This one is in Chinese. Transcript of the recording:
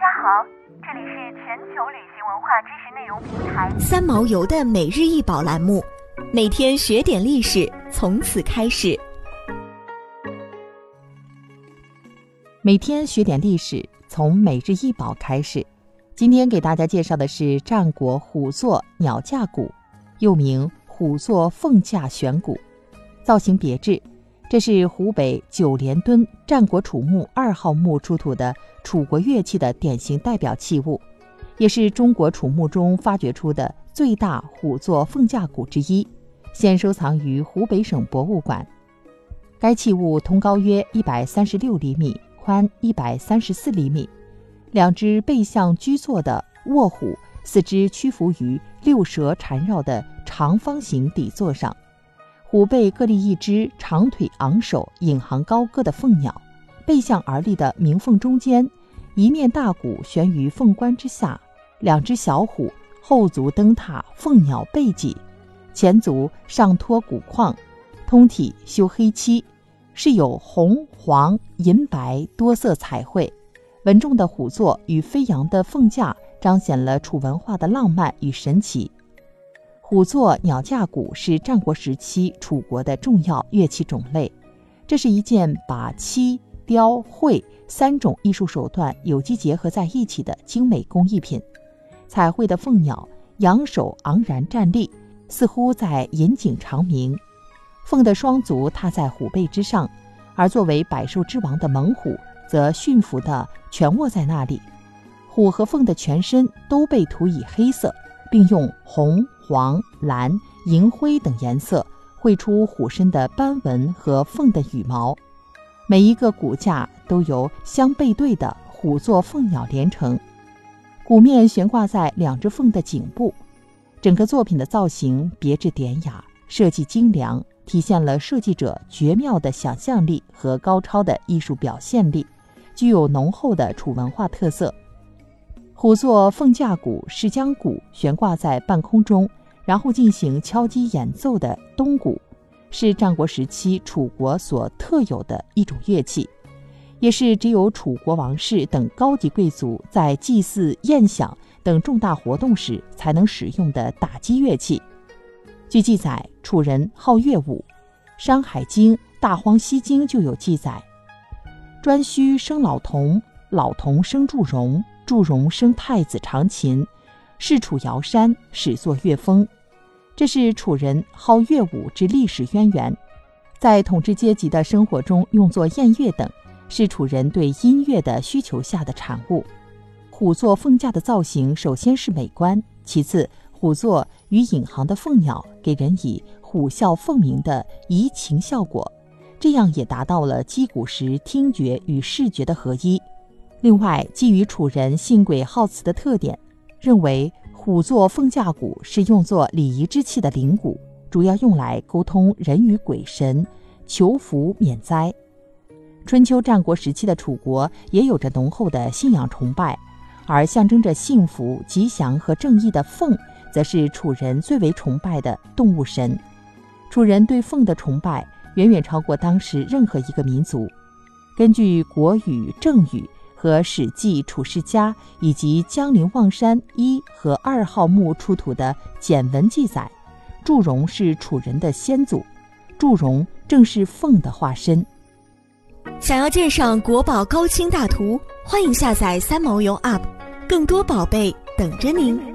家好，这里是全球旅行文化知识内容平台三毛游的每日一宝栏目，每天学点历史，从此开始。每天学点历史，从每日一宝开始。今天给大家介绍的是战国虎座鸟架鼓，又名虎座凤架悬鼓，造型别致。这是湖北九连墩战国楚墓二号墓出土的楚国乐器的典型代表器物，也是中国楚墓中发掘出的最大虎座凤架鼓之一，现收藏于湖北省博物馆。该器物通高约一百三十六厘米，宽一百三十四厘米，两只背向居坐的卧虎，四肢屈服于六蛇缠绕的长方形底座上。虎背各立一只长腿昂首、引吭高歌的凤鸟，背向而立的鸣凤中间，一面大鼓悬于凤冠之下，两只小虎后足蹬踏凤鸟背脊，前足上托鼓框，通体修黑漆，饰有红、黄、银、白多色彩绘，稳重的虎座与飞扬的凤架，彰显了楚文化的浪漫与神奇。虎座鸟架鼓是战国时期楚国的重要乐器种类，这是一件把漆、雕、绘三种艺术手段有机结合在一起的精美工艺品。彩绘的凤鸟仰首昂然站立，似乎在引颈长鸣；凤的双足踏在虎背之上，而作为百兽之王的猛虎则驯服地蜷卧在那里。虎和凤的全身都被涂以黑色。并用红、黄、蓝、银灰等颜色绘出虎身的斑纹和凤的羽毛，每一个骨架都由相背对的虎座凤鸟连成，鼓面悬挂在两只凤的颈部。整个作品的造型别致典雅，设计精良，体现了设计者绝妙的想象力和高超的艺术表现力，具有浓厚的楚文化特色。虎座凤架鼓是将鼓悬挂在半空中，然后进行敲击演奏的东鼓，是战国时期楚国所特有的一种乐器，也是只有楚国王室等高级贵族在祭祀、宴享等重大活动时才能使用的打击乐器。据记载，楚人好乐舞，《山海经·大荒西经》就有记载：“颛顼生老童，老童生祝融。”祝融生太子长琴，是楚瑶山始作乐风，这是楚人好乐舞之历史渊源，在统治阶级的生活中用作宴乐等，是楚人对音乐的需求下的产物。虎座凤架的造型，首先是美观，其次虎座与引航的凤鸟给人以虎啸凤鸣的怡情效果，这样也达到了击鼓时听觉与视觉的合一。另外，基于楚人信鬼好辞的特点，认为五座凤架鼓是用作礼仪之器的灵鼓，主要用来沟通人与鬼神，求福免灾。春秋战国时期的楚国也有着浓厚的信仰崇拜，而象征着幸福、吉祥和正义的凤，则是楚人最为崇拜的动物神。楚人对凤的崇拜远远超过当时任何一个民族。根据《国语·正语》。和《史记·楚世家》以及江陵望山一和二号墓出土的简文记载，祝融是楚人的先祖，祝融正是凤的化身。想要鉴赏国宝高清大图，欢迎下载三毛游 App，更多宝贝等着您。